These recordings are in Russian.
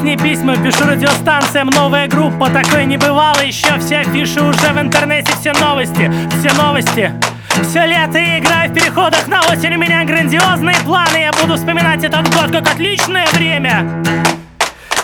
письма, пишу радиостанциям. Новая группа, такой не бывало еще Все афиши уже в интернете, все новости, все новости. Все лето я играю в переходах на осень. У меня грандиозные планы. Я буду вспоминать этот год как отличное время.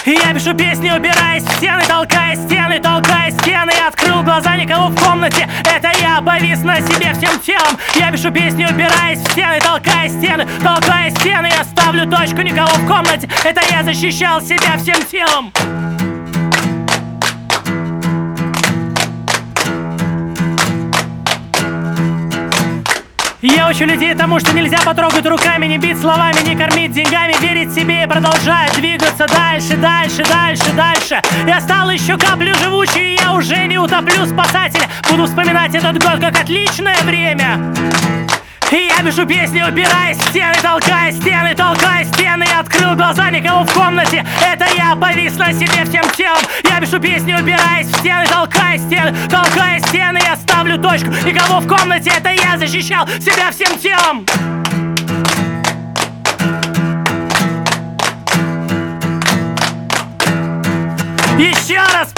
Я пишу песни, убираясь в стены, толкая стены, толкая стены. Я открыл глаза, никого в комнате. Это я повис на себе всем телом. Я пишу песни, убираясь в стены, толкая стены, толкая стены. Я ставлю точку, никого в комнате Это я защищал себя всем телом Я учу людей тому, что нельзя потрогать руками, не бить словами, не кормить деньгами, верить себе и продолжать двигаться дальше, дальше, дальше, дальше. Я стал еще каплю живучей, я уже не утоплю спасателя. Буду вспоминать этот год как отличное время. И я пишу песни, убираясь в стены, толкая стены, толкая открыл глаза, никого в комнате. Это я повис на себе всем телом. Я пишу песни, убираясь в стены, толкая стены, толкая стены. Я ставлю точку, никого в комнате Это я защищал себя всем телом. Еще раз